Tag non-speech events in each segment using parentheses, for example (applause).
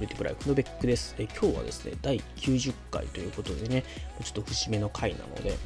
ポリティブライフのベックです。え今日はですね、第90回ということでね、ちょっと節目の回なので、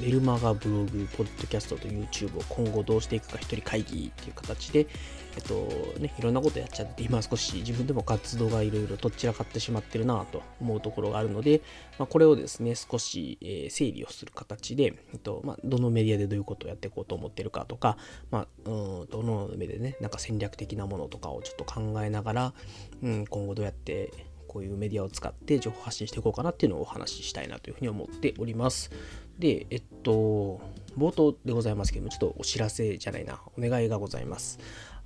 メルマガブログ、ポッドキャストと YouTube を今後どうしていくか一人会議っていう形で、えっとね、いろんなことやっちゃって、今少し自分でも活動がいろいろとっちらかってしまってるなと思うところがあるので、まあ、これをですね、少し、えー、整理をする形で、えっとまあ、どのメディアでどういうことをやっていこうと思ってるかとか、まあ、うんどの目でね、なんか戦略的なものとかをちょっと考えながら、うん、今後どうやってこういうメディアを使って情報発信していこうかなっていうのをお話ししたいなというふうに思っております。で、えっと、冒頭でございますけども、ちょっとお知らせじゃないな、お願いがございます。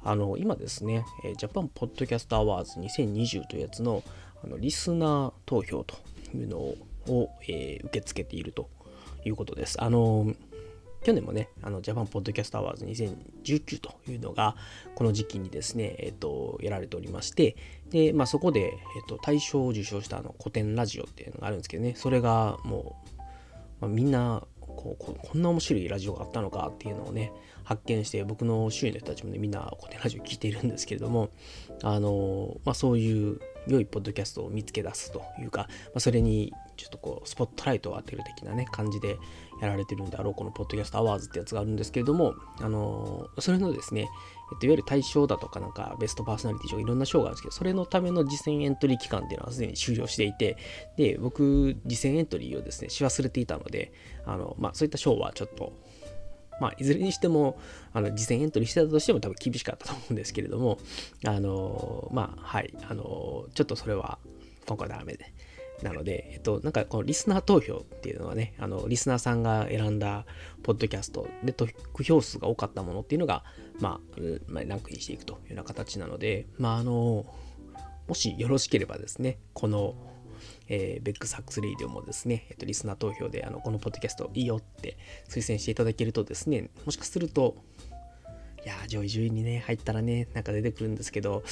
あの、今ですね、 Japan Podcast Awards 2020というやつのあのリスナー投票というのを、えー、受け付けているということです。あの、去年もね、あの Japan Podcast Awards 2019というのが、この時期にですね、えっ、と、やられておりまして、で、まあ、そこで、えっ、と、大賞を受賞したあのコテンラジオっていうのがあるんですけどね、それがもう、まあ、みんなこうこんな面白いラジオがあったのかっていうのをね発見して僕の周囲の人たちもねみんなコテンラジオ聞いているんですけれどもあの、まあ、そういう良いポッドキャストを見つけ出すというか、まあ、それにちょっとこうスポットライトを当てる的なね感じでやられてるんであろうこのポッドキャストアワーズってやつがあるんですけれどもあのそれのですねえっと、いわゆる対象だとかなんかベストパーソナリティ賞いろんな賞があるんですけど、それのための実践エントリー期間っていうのはすでに終了していて、で、僕、実践エントリーをですね、し忘れていたので、あの、まあ、そういった賞はちょっと、まあ、いずれにしても、あの、実践エントリーしてたとしても多分厳しかったと思うんですけれども、あの、まあ、はい、あの、ちょっとそれは今回はダメで、なので、えっと、なんかこのリスナー投票っていうのはね、あの、リスナーさんが選んだポッドキャストで得票数が多かったものっていうのが、まあ、まあ、ランクインしていくというような形なので、まあ、あの、もしよろしければですね、この、えー、ベックサックスレイディオもですね、えっと、リスナー投票で、あの、このポッドキャストいいよって推薦していただけるとですね、もしかすると、いや上位10位にね、入ったらね、なんか出てくるんですけど、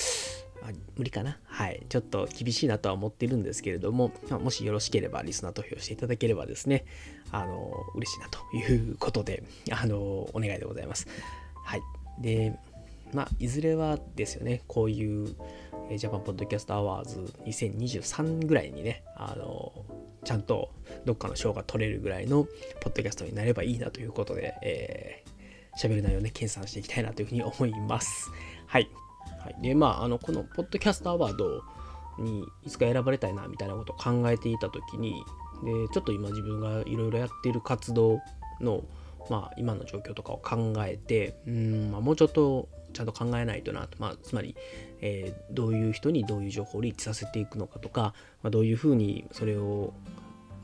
あ無理かなはい。ちょっと厳しいなとは思ってるんですけれども、もしよろしければリスナー投票していただければですね、あの、嬉しいなということで、あの、お願いでございます。はい。で、まあ、いずれはですよね、こういう、 Japan Podcast Awards 2023ぐらいにね、あの、ちゃんとどっかの賞が取れるぐらいのポッドキャストになればいいなということで、えー、喋る内容をね、計算していきたいなというふうに思います。はい。はい、で、まあ、あの、このポッドキャストアワードにいつか選ばれたいなみたいなことを考えていたときに、で、ちょっと今自分がいろいろやっている活動の、まあ、今の状況とかを考えて、うん、まあ、もうちょっとちゃんと考えないとなと、まあ、つまり、えー、どういう人にどういう情報をリーチさせていくのかとか、まあ、どういうふうにそれを、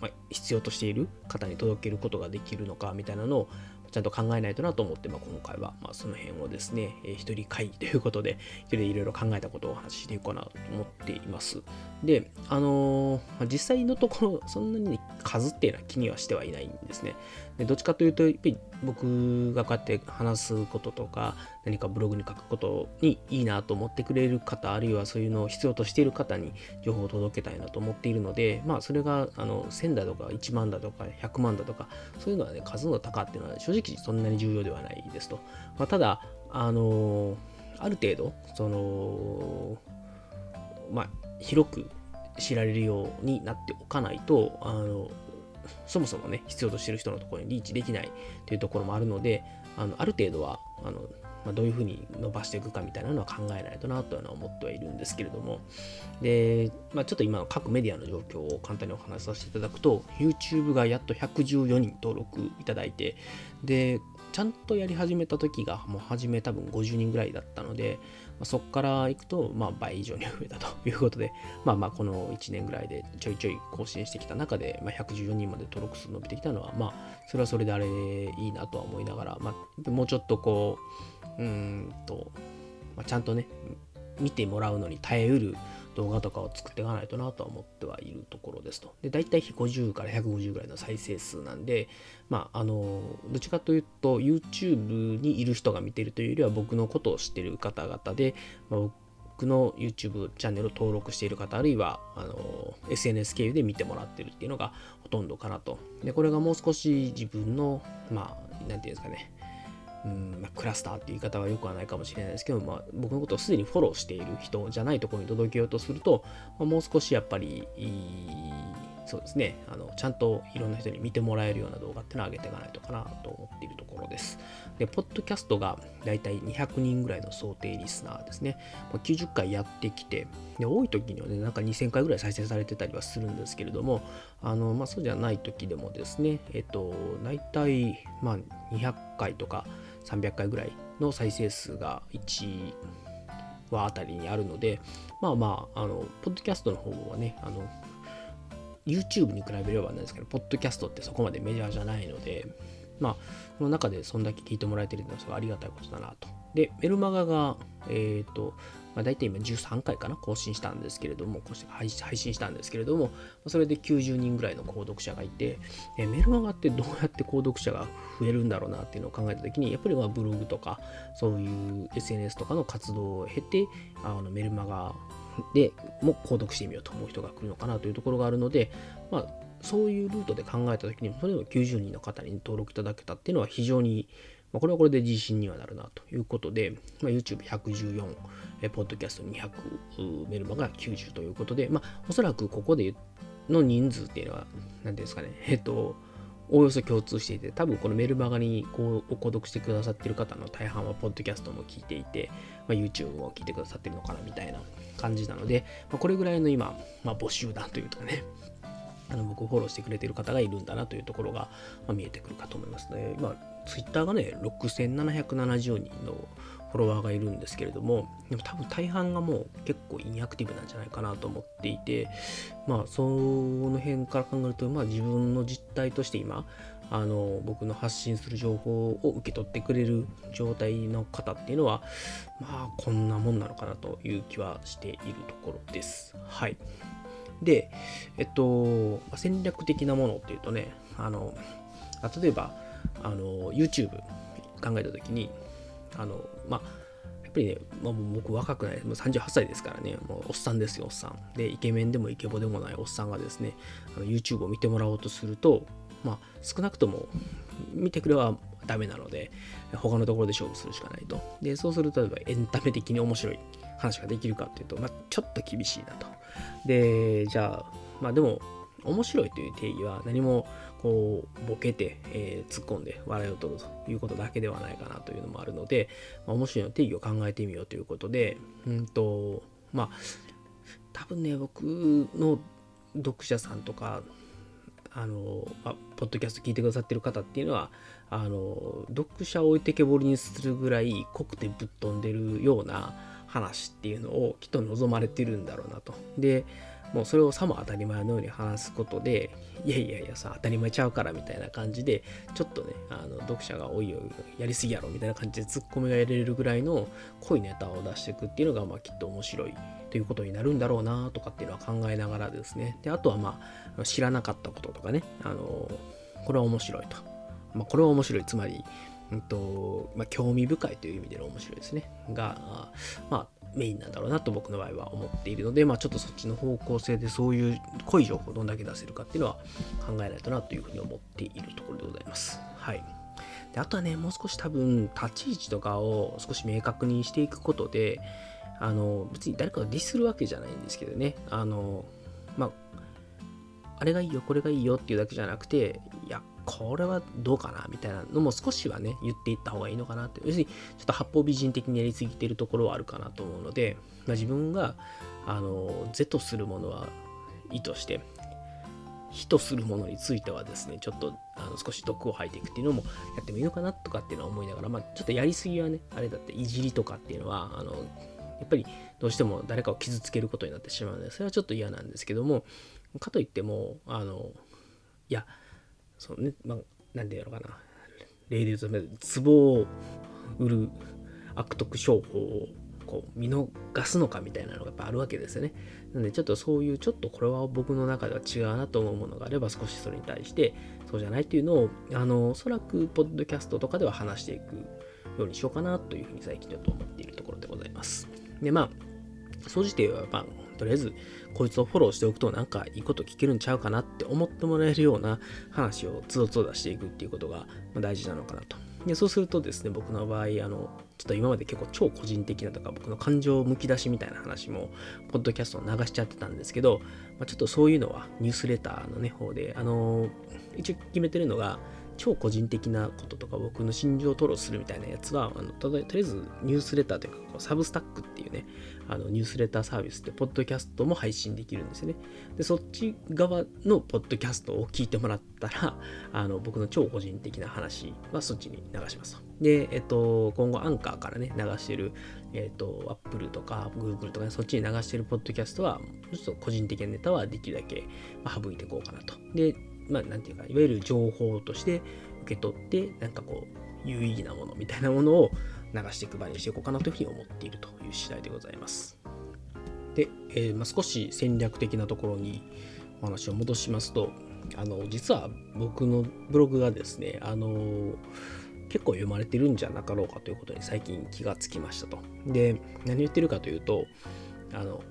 まあ、必要としている方に届けることができるのかみたいなのをちゃんと考えないとなと思って、まあ、今回は、まあ、その辺をですね、えー、一人会議ということで、一人でいろいろ考えたことをお話ししていこうかなと思っています。で、あのー、実際のところ、そんなに数っていうのは気にはしてはいないんですね。でどっちかというと、やっぱり僕がこうやって話すこととか、何かブログに書くことにいいなと思ってくれる方、あるいはそういうのを必要としている方に情報を届けたいなと思っているので、まあ、それがあの1000だとか1万だとか100万だとか、そういうのはね、数の高っていうのは正直そんなに重要ではないですと。まあ、ただ、あのある程度、その、まあ、広く知られるようになっておかないと、あの、そもそもね、必要としてる人のところにリーチできないというところもあるので、あのある程度は、あのまあ、どういうふうに伸ばしていくかみたいなのは考えないとなというのは思ってはいるんですけれども、で、まあ、ちょっと今の各メディアの状況を簡単にお話しさせていただくと、YouTube がやっと114人登録いただいて、で、ちゃんとやり始めた時がもう初め多分50人ぐらいだったので、そこから行くと、まあ、倍以上に増えたということで、まあまあこの1年ぐらいでちょいちょい更新してきた中で、まあ、114人まで登録数伸びてきたのは、まあそれはそれであれいいなとは思いながら、まあ、もうちょっとこう、うんと、まあ、ちゃんとね、見てもらうのに耐えうる動画とかを作っていかないとなとは思ってはいるところですと。で、大体50から150ぐらいの再生数なんで、まあ、あの、どっちかというと、YouTube にいる人が見てるというよりは、僕のことを知ってる方々で、まあ、僕の YouTube チャンネルを登録している方、あるいは、あの、SNS 経由で見てもらってるっていうのがほとんどかなと。で、これがもう少し自分の、まあ、なんていうんですかね、うん、クラスターっていう言い方はよくはないかもしれないですけど、まあ、僕のことをすでにフォローしている人じゃないところに届けようとすると、まあ、もう少しやっぱりそうですねあのちゃんといろんな人に見てもらえるような動画っていうのを上げていかないとかなと思っているところです。で、ポッドキャストがだいたい200人ぐらいの想定リスナーですね。90回やってきて、で多い時にはね、なんか2000回ぐらい再生されてたりはするんですけれども、あのまあ、そうじゃない時でもですね、えっと、大体、まあ、200回とか300回ぐらいの再生数が1話あたりにあるので、まあまあ、あの、ポッドキャストの方はね、あの、YouTube に比べればなんですけど、ポッドキャストってそこまでメジャーじゃないので、まあ、その中でそんだけ聞いてもらえてるのはすごいありがたいことだなと。で、メルマガが、えっ、ー、と、まあ、大体今13回かな、更新したんですけれども、配信したんですけれども、それで90人ぐらいの購読者がいて、えメルマガってどうやって購読者が増えるんだろうなっていうのを考えたときに、やっぱりまあブログとか、そういう SNS とかの活動を経て、あのメルマガでも購読してみようと思う人が来るのかなというところがあるので、まあ、そういうルートで考えた時に、それを90人の方に登録いただけたっていうのは非常に、まあ、これはこれで自信にはなるなということで、まあ、YouTube114、えポッドキャスト200、メルマが90ということで、まあ、おそらくここでの人数っていうのは、何ですかね、えっと、おおよそ共通していて、多分このメルマガにこう購読してくださってる方の大半は、ポッドキャストも聞いていて、まあ、YouTube も聞いてくださってるのかなみたいな感じなので、まあ、これぐらいの今、まあ、募集団というかね、あの僕をフォローしてくれてる方がいるんだなというところが、ま、見えてくるかと思いますね。まあ、Twitter がね、6770人のフォロワーがいるんですけれども、でも多分大半がもう結構インアクティブなんじゃないかなと思っていて、まあその辺から考えると、まあ自分の実態として今、あの僕の発信する情報を受け取ってくれる状態の方っていうのは、まあこんなもんなのかなという気はしているところです。はい。で、えっと、戦略的なものっていうとね、あの、例えば、あの、YouTube 考えたときに、あの、まあ、やっぱりね、まあ、僕若くない、もう38歳ですからね、もうおっさんですよ、おっさん。で、イケメンでもイケボでもないおっさんがですね、あの YouTube を見てもらおうとすると、まあ、少なくとも見てくれはダメなので、他のところで勝負するしかないと。で、そうすると、例えばエンタメ的に面白い話ができるかっていうと、まあ、ちょっと厳しいなと。で、じゃあ、まあでも、面白いという定義は何もこうボケて、えー、突っ込んで笑いを取るということだけではないかなというのもあるので、まあ、面白いの定義を考えてみようということで、うんと、まあ、多分ね、僕の読者さんとか、あの、あ、ポッドキャスト聞いてくださってる方っていうのは、あの、読者を置いてけぼりにするぐらい濃くてぶっ飛んでるような話っていうのをきっと望まれてるんだろうなと。で、もうそれをさも当たり前のように話すことで、いやいやいやさ、当たり前ちゃうからみたいな感じで、ちょっとね、あの読者がおいおいやりすぎやろみたいな感じでツッコミがやれるぐらいの濃いネタを出していくっていうのが、まあきっと面白いということになるんだろうなとかっていうのは考えながらですね。で、あとはまあ、知らなかったこととかね、あの、これは面白いと。まあ、これは面白い。つまり、うんとまあ、興味深いという意味での面白いですね。が、まあ、メインなんだろうなと僕の場合は思っているので、まあ、ちょっとそっちの方向性でそういう濃い情報をどんだけ出せるかっていうのは考えないとなというふうに思っているところでございます。はい。であとはね、もう少し多分立ち位置とかを少し明確にしていくことで、あの、別に誰かをディスるわけじゃないんですけどね、あの、まあ、あれがいいよ、これがいいよっていうだけじゃなくて、いや、これはどうかなみたいなのも少しはね、言っていった方がいいのかなって。要するに、ちょっと八方美人的にやりすぎてるところはあるかなと思うので、まあ、自分が、あの、是とするものは意として、非とするものについてはですね、ちょっとあの少し毒を吐いていくっていうのもやってもいいのかなとかっていうのは思いながら、まあ、ちょっとやりすぎはね、あれだっていじりとかっていうのは、あの、やっぱりどうしても誰かを傷つけることになってしまうので、それはちょっと嫌なんですけども、かといっても、あの、いや、そうね、まあ、なんでやろうかな。例で言うと、壺を売る悪徳商法をこう見逃すのかみたいなのがやっぱあるわけですよね。なのでちょっとそういうちょっとこれは僕の中では違うなと思うものがあれば少しそれに対してそうじゃないっていうのをあのおそらくポッドキャストとかでは話していくようにしようかなというふうに最近ちょっと思っているところでございます。でまあ総じてはまあとりあえずこいつをフォローしておくとなんかいいこと聞けるんちゃうかなって思ってもらえるような話をつどつど出していくっていうことが大事なのかなと。でそうするとですね、僕の場合、あの、ちょっと今まで結構超個人的なとか、僕の感情むき出しみたいな話も、ポッドキャストを流しちゃってたんですけど、まあ、ちょっとそういうのはニュースレターのね、方で、あの、一応決めてるのが、超個人的なこととか僕の心情を吐露するみたいなやつはあのとりあえずニュースレターというかこうサブスタックっていうねあのニュースレターサービスでポッドキャストも配信できるんですよねでそっち側のポッドキャストを聞いてもらったらあの僕の超個人的な話はそっちに流しますで、えっと、今後アンカーからね流してるえっ、と、Apple とか Google とか、ね、そっちに流してるポッドキャストは、ちょっと個人的なネタはできるだけ、省いていこうかなと。で、まあ、なんていうか、いわゆる情報として受け取って、なんかこう、有意義なものみたいなものを流していく場にしていこうかなというふうに思っているという次第でございます。で、えー、まあ、少し戦略的なところにお話を戻しますと、あの、実は僕のブログがですね、あの結構読まれてるんじゃなかろうかということに最近気がつきましたと。で、何言ってるかというと、あの、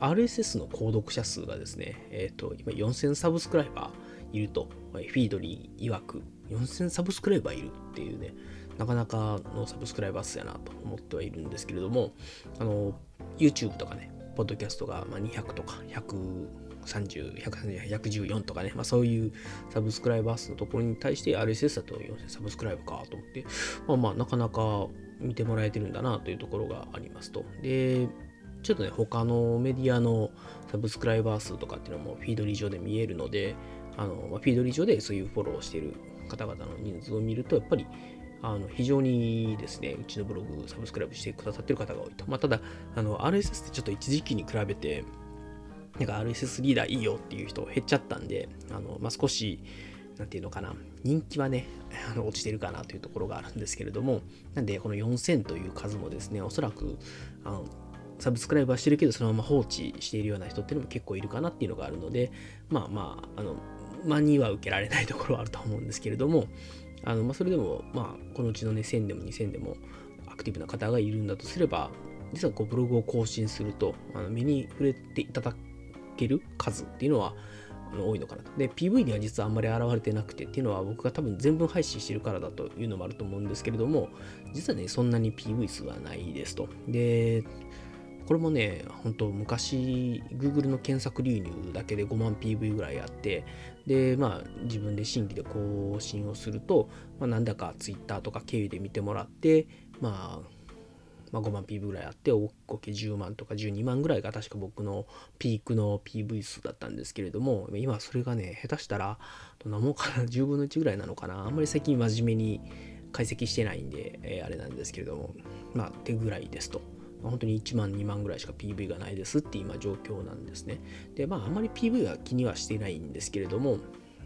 RSS の購読者数がですね、えっ、ー、と、今4000サブスクライバーいると、フィードリー曰く4000サブスクライバーいるっていうね、なかなかのサブスクライバー数やなと思ってはいるんですけれども、あの、YouTube とかね、ポッドキャストが200とか130、130、114とかね、まあそういうサブスクライバー数のところに対して RSS だと4000サブスクライバーかと思って、まあまあなかなか見てもらえてるんだなというところがありますと。で、ちょっとね、他のメディアのサブスクライバー数とかっていうのもフィードリー上で見えるので、あのま、フィードリー上でそういうフォローしている方々の人数を見ると、やっぱりあの非常にですね、うちのブログサブスクライブしてくださってる方が多いと。まあ、ただ、あの RSS ってちょっと一時期に比べて、なんか RSS リーダーいいよっていう人減っちゃったんで、あのまあ、少し、なんていうのかな、人気はね、(laughs) あの落ちてるかなというところがあるんですけれども、なんで、この4000という数もですね、おそらく、あのサブスクライブはしてるけど、そのまま放置しているような人っていうのも結構いるかなっていうのがあるので、まあまあ、あの、間には受けられないところはあると思うんですけれども、あのまあ、それでも、まあ、このうちのね、1000でも2000でもアクティブな方がいるんだとすれば、実はこうブログを更新すると、あの目に触れていただける数っていうのは、多いのかなと。で、PV には実はあんまり現れてなくてっていうのは僕が多分全文配信してるからだというのもあると思うんですけれども、実はね、そんなに PV 数はないですと。で、これもね、本当昔、Google の検索流入だけで5万 PV ぐらいあって、で、まあ、自分で新規で更新をすると、まあ、なんだか Twitter とか経由で見てもらって、まあ、まあ、5万 PV ぐらいあって、合計10万とか12万ぐらいが確か僕のピークの PV 数だったんですけれども、今それがね、下手したら、どんなもんかな、10分の1ぐらいなのかな。あんまり最近真面目に解析してないんで、えー、あれなんですけれども、まあ、手ぐらいですと。本当に1万、2万ぐらいしか PV がないですって今状況なんですね。で、まあ、あんまり PV は気にはしてないんですけれども、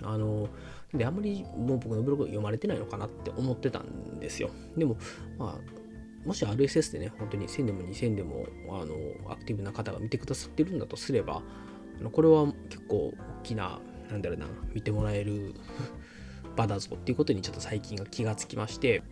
あの、で、あんまりもう僕のブログ読まれてないのかなって思ってたんですよ。でも、まあ、もし RSS でね、本当に1000でも2000でも、あの、アクティブな方が見てくださってるんだとすれば、これは結構大きな、なんだろうな、見てもらえる (laughs) 場だぞっていうことにちょっと最近が気がつきまして、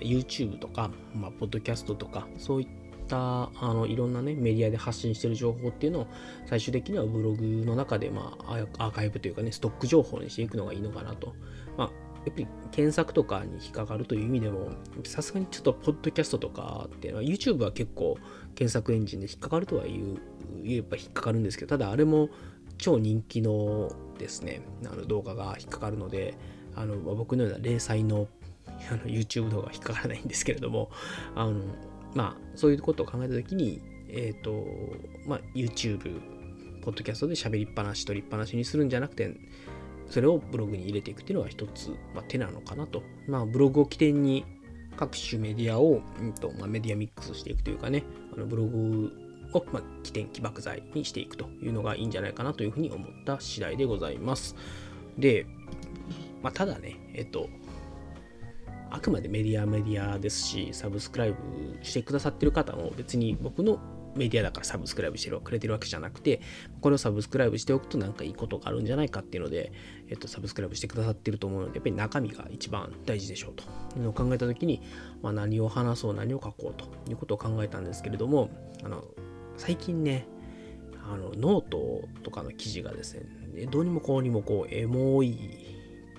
YouTube とか、まあ、ポッドキャストとか、そういったったあのいろんなねメディアで発信してる情報っていうのを最終的にはブログの中で、まあ、アーカイブというかねストック情報にしていくのがいいのかなと。まあやっぱり検索とかに引っかかるという意味でも、さすがにちょっとポッドキャストとかっていうのは、YouTube は結構検索エンジンで引っかかるとは言う、言えば引っかかるんですけど、ただあれも超人気のですね、あの動画が引っかかるので、あの僕のような零細のあの YouTube 動画は引っかからないんですけれども、あのまあ、そういうことを考えたときに、えっ、ー、と、まあ、YouTube、ポッドキャストで喋りっぱなし、取りっぱなしにするんじゃなくて、それをブログに入れていくっていうのは一つ、まあ、手なのかなと。まあ、ブログを起点に各種メディアを、うんとまあ、メディアミックスしていくというかね、あのブログを、まあ、起点、起爆剤にしていくというのがいいんじゃないかなというふうに思った次第でございます。で、まあ、ただね、えっと、あくまでメディアメディアですし、サブスクライブしてくださってる方も別に僕のメディアだからサブスクライブしてくれてるわけじゃなくて、これをサブスクライブしておくとなんかいいことがあるんじゃないかっていうので、えっと、サブスクライブしてくださってると思うので、やっぱり中身が一番大事でしょうと。いうのを考えたときに、まあ、何を話そう、何を書こうということを考えたんですけれども、あの、最近ね、あのノートとかの記事がですね、どうにもこうにもこう、エモい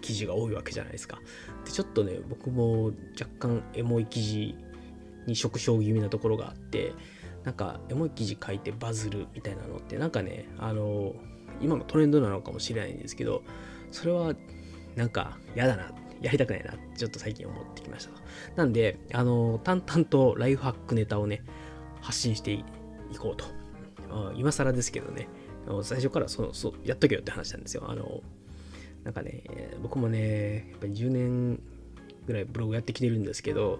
記事が多いわけじゃないですか。で、ちょっとね、僕も若干エモい記事に触傷気味なところがあって、なんかエモい記事書いてバズるみたいなのって、なんかね、あの、今のトレンドなのかもしれないんですけど、それはなんか嫌だな、やりたくないなちょっと最近思ってきました。なんで、あの、淡々とライフハックネタをね、発信していこうと。今更ですけどね、最初からそうそうやっとけよって話なんですよ。あの、なんかね、僕もね、やっぱり10年ぐらいブログやってきてるんですけど、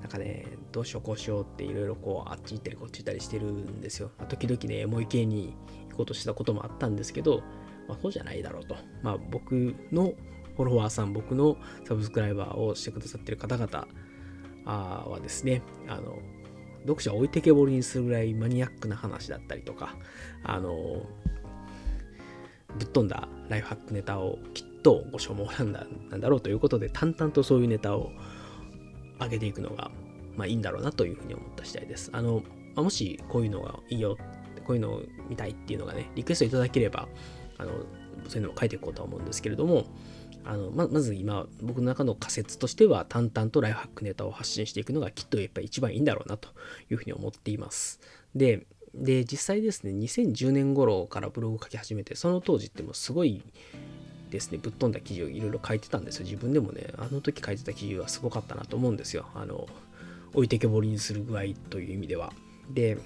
なんかね、どうしようこうしようっていろいろこう、あっち行ったりこっち行ったりしてるんですよ。時々ね、もう池に行こうとしたこともあったんですけど、まあ、そうじゃないだろうと。まあ、僕のフォロワーさん、僕のサブスクライバーをしてくださってる方々はですね、あの、読者を置いてけぼりにするぐらいマニアックな話だったりとか、あの、ぶっ飛んだライフハックネタをきっとご所望なんだなんだろうということで淡々とそういうネタを上げていくのが、まあ、いいんだろうなというふうに思った次第です。あの、まあ、もしこういうのがいいよ、こういうのを見たいっていうのがね、リクエストいただければ、あの、そういうのを書いていこうとは思うんですけれども、あのままず今僕の中の仮説としては淡々とライフハックネタを発信していくのがきっとやっぱり一番いいんだろうなというふうに思っています。で、で、実際ですね、2010年頃からブログを書き始めて、その当時ってもうすごいですね、ぶっ飛んだ記事をいろいろ書いてたんですよ。自分でもね、あの時書いてた記事はすごかったなと思うんですよ。あの、置いてけぼりにする具合という意味では。で、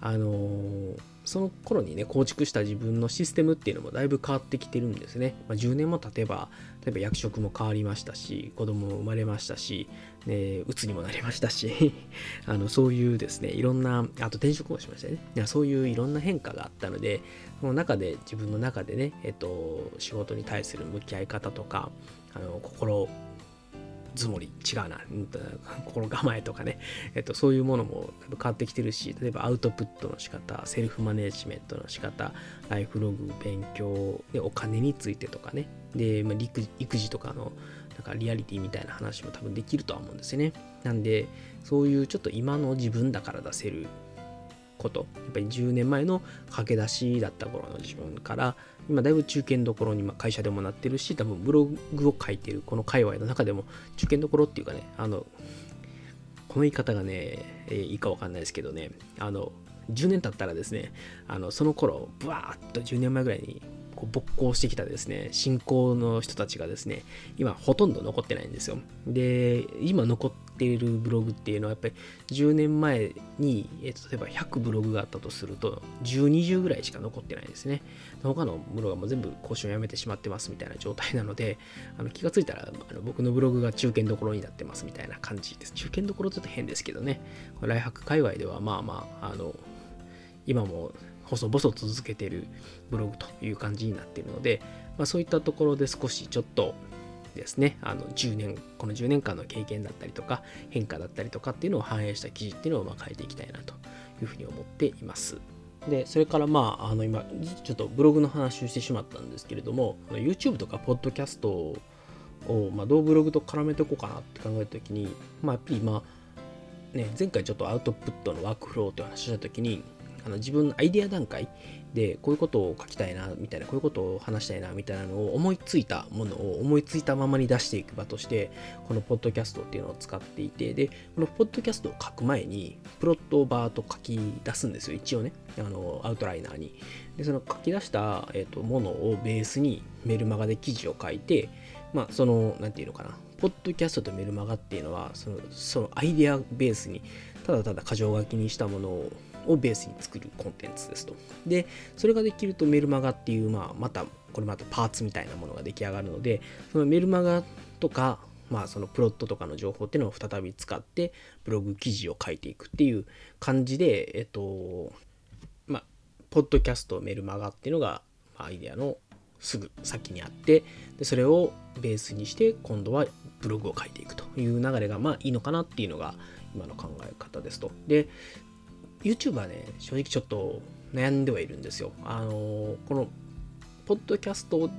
あのー、その頃にね、構築した自分のシステムっていうのもだいぶ変わってきてるんですね。まあ、10年も経てば、例えば役職も変わりましたし、子供も生まれましたし、ね、鬱にもなりましたし (laughs) あの、そういうですね、いろんな、あと転職もしましたね。そういういろんな変化があったので、その中で、自分の中でね、えっと、仕事に対する向き合い方とか、あの心つもり違うな、心構えとかね、えっと、そういうものも変わってきてるし、例えばアウトプットの仕方、セルフマネジメントの仕方、ライフログ、勉強、でお金についてとかね、で、まあ、育児とかのなんかリアリティみたいな話も多分できるとは思うんですよね。なんで、そういうちょっと今の自分だから出せること、やっぱり10年前の駆け出しだった頃の自分から、今だいぶ中堅どころに会社でもなってるし、多分ブログを書いてるこの界隈の中でも中堅どころっていうかね、あの、この言い方がね、えー、いいかわかんないですけどね、あの、10年経ったらですね、あのその頃、ブワーッと10年前ぐらいにこう勃興してきたですね、信仰の人たちがですね、今ほとんど残ってないんですよ。で、今残っているブログっていうのはやっぱり10年前に、えー、例えば100ブログがあったとすると、10、20ぐらいしか残ってないですね。他のブログはもう全部更新をやめてしまってますみたいな状態なので、あの気がついたらあの僕のブログが中堅どころになってますみたいな感じです。中堅どころちょっと変ですけどね、ライハック界隈ではまあまあ、あの、今も細々続けてるブログという感じになっているので、まあ、そういったところで少しちょっとですね、あの10年、この10年間の経験だったりとか、変化だったりとかっていうのを反映した記事っていうのをまあ変えていきたいなというふうに思っています。で、それからまあ、あの今、ちょっとブログの話をしてしまったんですけれども、YouTube とか Podcast を、まあ、どうブログと絡めていこうかなって考えたときに、まあ、やっぱりまあ、ね、前回ちょっとアウトプットのワークフローという話したときに、あの自分のアイデア段階でこういうことを書きたいなみたいなこういうことを話したいなみたいなのを思いついたものを思いついたままに出していく場としてこのポッドキャストっていうのを使っていてでこのポッドキャストを書く前にプロットをバーと書き出すんですよ一応ね。あのアウトライナーに。でその書き出した、えーと、ものをベースにメルマガで記事を書いてまあその何て言うのかな。ポッドキャストとメルマガっていうのはそのそのアイデアベースにただただ箇条書きにしたものををベースに作るコンテンツですと。で、それができるとメルマガっていう、まあ、また、これまたパーツみたいなものが出来上がるので、そのメルマガとか、まあ、そのプロットとかの情報っていうのを再び使って、ブログ記事を書いていくっていう感じで、えっと、まあ、ポッドキャストメルマガっていうのが、アイデアのすぐ先にあってでそれをベースにして今度はブログを書いていくという流れがまあいいのかなっていうのが今の考え方ですと。で YouTube はね、正直ちょっと悩んではいるんですよ。あのー、この、ポッドキャスト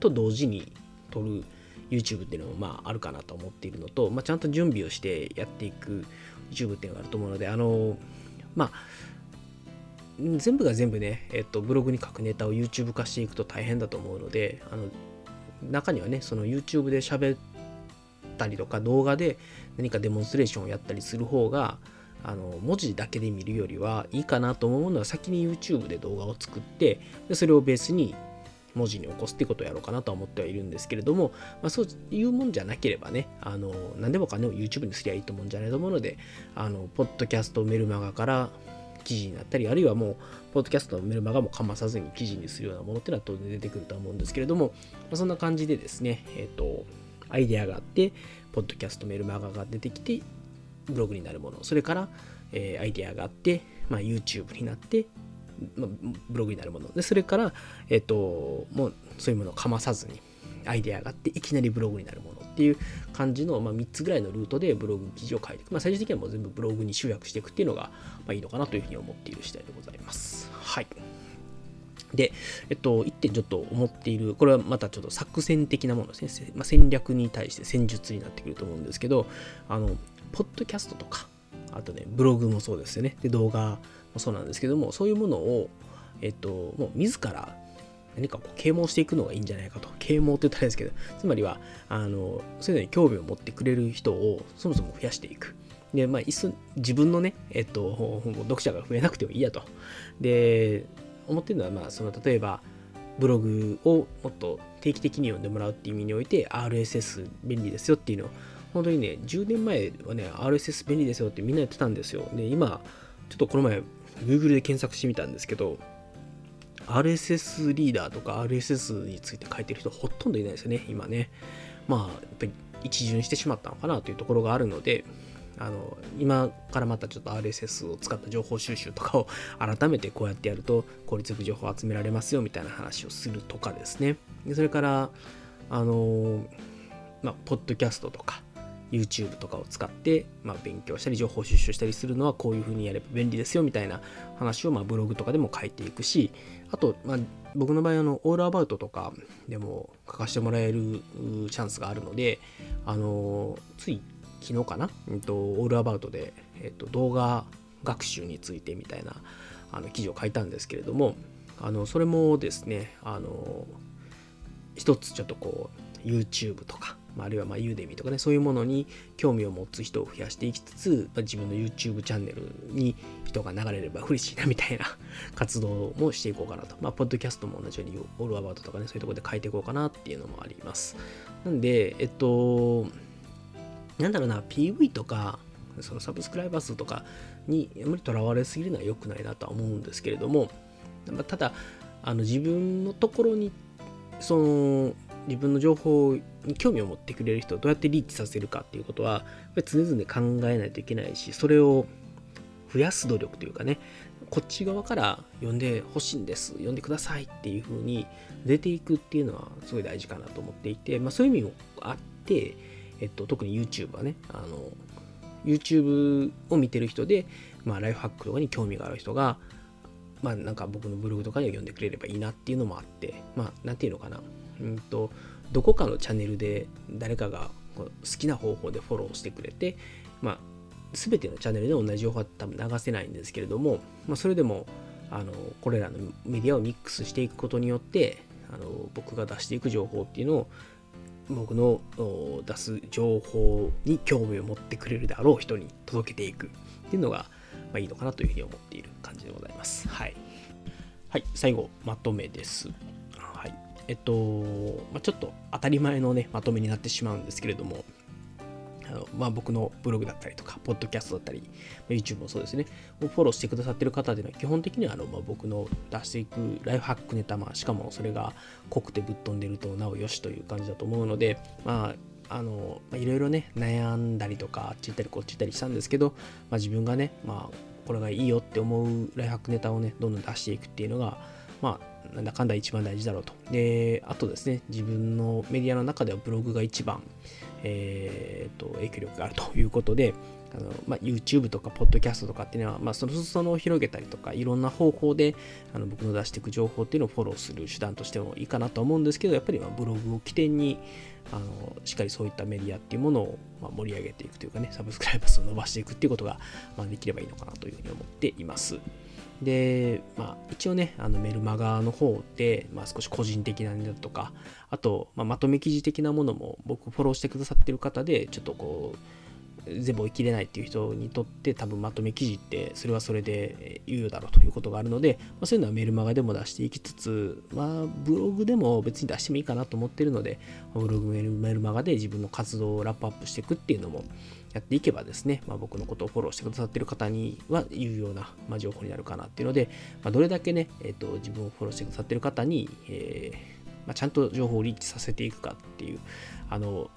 と同時に撮る YouTube っていうのもまああるかなと思っているのと、まあ、ちゃんと準備をしてやっていく YouTube っていうのがあると思うので、あのー、まあ、全部が全部ね、えっと、ブログに書くネタを YouTube 化していくと大変だと思うので、あの、中にはねその YouTube で喋ったりとか動画で何かデモンストレーションをやったりする方があの文字だけで見るよりはいいかなと思うのは先に YouTube で動画を作ってでそれをベースに文字に起こすってことをやろうかなとは思ってはいるんですけれども、まあ、そういうもんじゃなければね、あの何でもかんでも YouTube にすりゃいいと思うんじゃないと思うので、あのポッドキャストメルマガから記事になったり、あるいはもう、ポッドキャストのメルマガもかまさずに記事にするようなものっていうのは当然出てくると思うんですけれども、まあ、そんな感じでですね、えっ、ー、と、アイデアがあって、ポッドキャストメルマガが出てきて、ブログになるもの、それから、えー、アイデアがあって、まあ、YouTube になって、まあ、ブログになるもの。でそれから、えっ、ー、ともうそういうものをかまさずにアイデアがあっていきなりブログになるものっていう感じの、まあ、3つぐらいのルートでブログ記事を書いていく、まあ、最終的にはもう全部ブログに集約していくっていうのが、まあ、いいのかなというふうに思っている次第でございます。はい。で、えっと、1点ちょっと思っている、これはまたちょっと作戦的なものですね。まあ、戦略に対して戦術になってくると思うんですけど、あの、ポッドキャストとか、あとね、ブログもそうですよね。で、動画もそうなんですけども、そういうものを、えっと、もう自ら何かこう啓蒙していくのがいいんじゃないかと。啓蒙って言ったらですけど、つまりは、あの、そういうのに興味を持ってくれる人をそもそも増やしていく。で、まあ、いっそ自分のね、えっと、読者が増えなくてもいいやと。で、思ってるのは、まあ、その、例えば、ブログをもっと定期的に読んでもらうっていう意味において、RSS 便利ですよっていうのを、本当にね、10年前はね、RSS 便利ですよってみんなやってたんですよ。で、今、ちょっとこの前、Google で検索してみたんですけど、RSS リーダーとか RSS について書いてる人ほとんどいないですよね、今ね。まあ、やっぱり一巡してしまったのかなというところがあるので、あの今からまたちょっと RSS を使った情報収集とかを (laughs) 改めてこうやってやると効率よく情報を集められますよみたいな話をするとかですね。でそれから、あのまあ、ポッドキャストとか、YouTube とかを使って、まあ、勉強したり情報収集したりするのはこういうふうにやれば便利ですよみたいな話をまあブログとかでも書いていくしあと、まあ、僕の場合あのオールアバウトとかでも書かせてもらえるチャンスがあるのであのつい昨日かな、えっと、オールアバウトで、えっと、動画学習についてみたいなあの記事を書いたんですけれどもあのそれもですねあの一つちょっとこう YouTube とかあるいはまあユーデミとかね、そういうものに興味を持つ人を増やしていきつつ、まあ、自分の YouTube チャンネルに人が流れれば嬉しいなみたいな活動もしていこうかなと。まあ、ポッドキャストも同じようにオールアバウトとかね、そういうところで書いていこうかなっていうのもあります。なんで、えっと、なんだろうな、PV とか、そのサブスクライバー数とかにあまりとらわれすぎるのは良くないなとは思うんですけれども、まあただ、あの自分のところにその自分の情報に興味を持ってくれる人をどうやってリーチさせるかっていうことは、常々考えないといけないし、それを増やす努力というかね、こっち側から呼んでほしいんです、呼んでくださいっていう風に出ていくっていうのはすごい大事かなと思っていて、まあそういう意味もあって、えっと、特に YouTube はね、あの、YouTube を見てる人で、まあライフハックとかに興味がある人が、まあなんか僕のブログとかには読んでくれればいいなっていうのもあって、まあなんていうのかな、うんと、どこかのチャンネルで誰かが好きな方法でフォローしてくれて、まあ、全てのチャンネルで同じ情報は多分流せないんですけれども、まあ、それでもあのこれらのメディアをミックスしていくことによってあの僕が出していく情報っていうのを僕の出す情報に興味を持ってくれるであろう人に届けていくっていうのが、まあ、いいのかなというふうに思っている感じでございます。はい。はい、最後、まとめです。えっと、まあ、ちょっと当たり前のね、まとめになってしまうんですけれども、あのまあ、僕のブログだったりとか、ポッドキャストだったり、YouTube もそうですね、をフォローしてくださってる方では、基本的にはあの、まあ、僕の出していくライフハックネタ、まあ、しかもそれが濃くてぶっ飛んでるとなおよしという感じだと思うので、まあ、あの、まあ、いろいろね、悩んだりとか、あっち行ったりこっち行ったりしたんですけど、まあ、自分がね、まあ、これがいいよって思うライフハックネタをね、どんどん出していくっていうのが、まあ、なんだかんだ一番大事だろうと。で、あとですね、自分のメディアの中ではブログが一番、えー、と影響力があるということで、あのまあ、YouTube とか Podcast とかっていうのは、まあ、その裾野を広げたりとか、いろんな方法であの僕の出していく情報っていうのをフォローする手段としてもいいかなと思うんですけど、やっぱりまブログを起点にあのしっかりそういったメディアっていうものをま盛り上げていくというかね、サブスクライバー数を伸ばしていくっていうことが、まあできればいいのかなというふうに思っています。で、まあ、一応ね、あのメルマガの方で、まあ、少し個人的なネタとか、あと、まあ、まとめ記事的なものも僕フォローしてくださってる方で、ちょっとこう、全部追い切れないっていう人にとって多分まとめ記事ってそれはそれで有用だろうということがあるので、まあ、そういうのはメルマガでも出していきつつ、まあ、ブログでも別に出してもいいかなと思ってるので、ブログメルメルマガで自分の活動をラップアップしていくっていうのもやっていけばですね、まあ、僕のことをフォローしてくださってる方には有用な、まあ、情報になるかなっていうので、まあ、どれだけね、えーと、自分をフォローしてくださってる方に、えーまあ、ちゃんと情報をリーチさせていくかっていう、あの、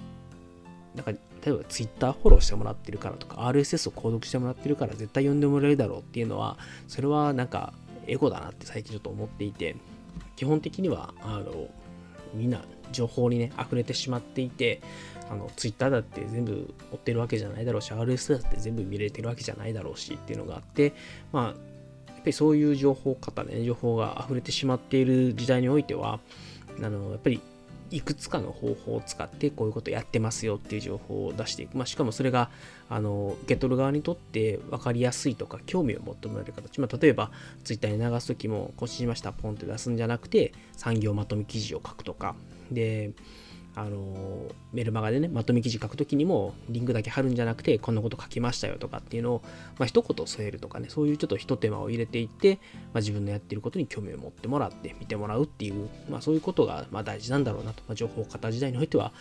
なんか例えば Twitter フォローしてもらってるからとか RSS を購読してもらってるから絶対読んでもらえるだろうっていうのはそれはなんかエゴだなって最近ちょっと思っていて基本的にはあのみんな情報にね溢れてしまっていてあの Twitter だって全部追ってるわけじゃないだろうし RSS だって全部見れてるわけじゃないだろうしっていうのがあってまあやっぱりそういう情報方ね情報が溢れてしまっている時代においてはあのやっぱりいくつかの方法を使ってこういうことやってますよっていう情報を出していく。まあ、しかもそれがあの受け取る側にとって分かりやすいとか興味を求められる形。まあ、例えば Twitter に流すときも更新しましたポンって出すんじゃなくて産業まとめ記事を書くとか。で、あのメルマガでね、まとめ記事書くときにも、リンクだけ貼るんじゃなくて、こんなこと書きましたよとかっていうのを、まあ、一言添えるとかね、そういうちょっと一手間を入れていって、まあ、自分のやってることに興味を持ってもらって、見てもらうっていう、まあ、そういうことがまあ大事なんだろうなと、まあ、情報型時代においては、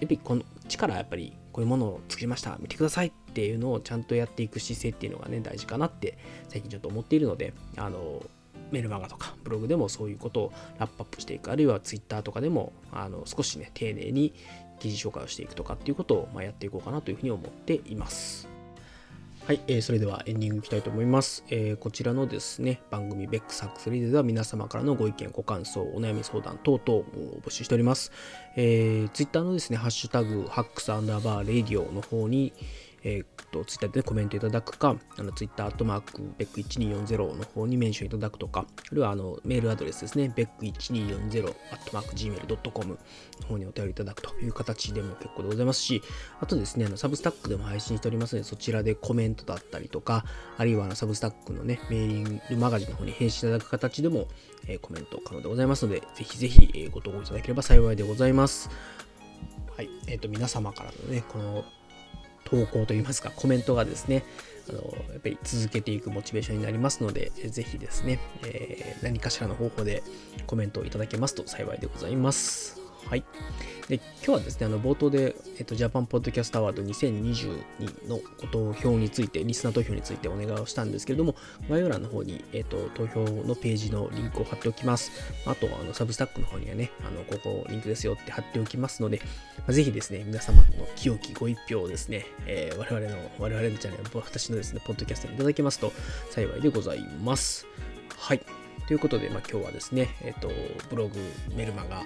やっぱりこの力やっぱりこういうものを作りました、見てくださいっていうのをちゃんとやっていく姿勢っていうのがね、大事かなって最近ちょっと思っているので、あの、メルマガとかブログでもそういうことをラップアップしていく、あるいはツイッターとかでもあの少しね、丁寧に記事紹介をしていくとかっていうことを、まやっていこうかなというふうに思っています。はい、えー、それではエンディングいきたいと思います。えー、こちらのですね、番組ベックサックスリーでは皆様からのご意見、ご感想、お悩み相談等々を募集しております。えー、ツイッターのですね、ハッシュタグ、ハックスアンダーバーレディオの方に、えー、っと、ツイッターで、コメントいただくか、あのツイッターアットマーク、ベック1240の方にメンションいただくとか、あるいはあのメールアドレスですね、ベック1240アットマーク gmail.com の方にお便りいただくという形でも結構でございますし、あとですね、あのサブスタックでも配信しておりますので、そちらでコメントだったりとか、あるいはあのサブスタックのね、メーリングマガジンの方に返信いただく形でも、えー、コメント可能でございますので、ぜひぜひ、えー、ご投稿いただければ幸いでございます。はい。えっ、ー、と、皆様からのね、この投稿といいますか、コメントがですね、あのやっぱり続けていくモチベーションになりますので、ぜひですね、えー、何かしらの方法でコメントをいただけますと幸いでございます。はい。で、今日はですね、あの、冒頭で、えっと、ジャパンポッドキャストアワード2022の投票について、リスナー投票についてお願いをしたんですけれども、概要欄の方に、えっと、投票のページのリンクを貼っておきます。あと、あの、サブスタックの方にはね、あの、ここリンクですよって貼っておきますので、まあ、ぜひですね、皆様の清きご一票をですね、えー、我々の、我々のチャンネル、私のですね、ポッドキャストにいただけますと幸いでございます。はい。ということで、まあ、今日はですね、えっ、と、ブログ、メルマガ、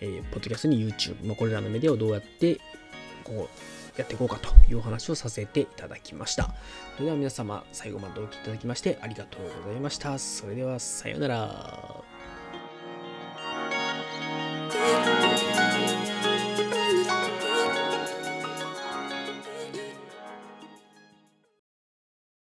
えー、ポッドキャストに YouTube、まあ、これらのメディアをどうやってこうやっていこうかというお話をさせていただきました。それでは皆様、最後までお聴きいただきましてありがとうございました。それでは、さようなら。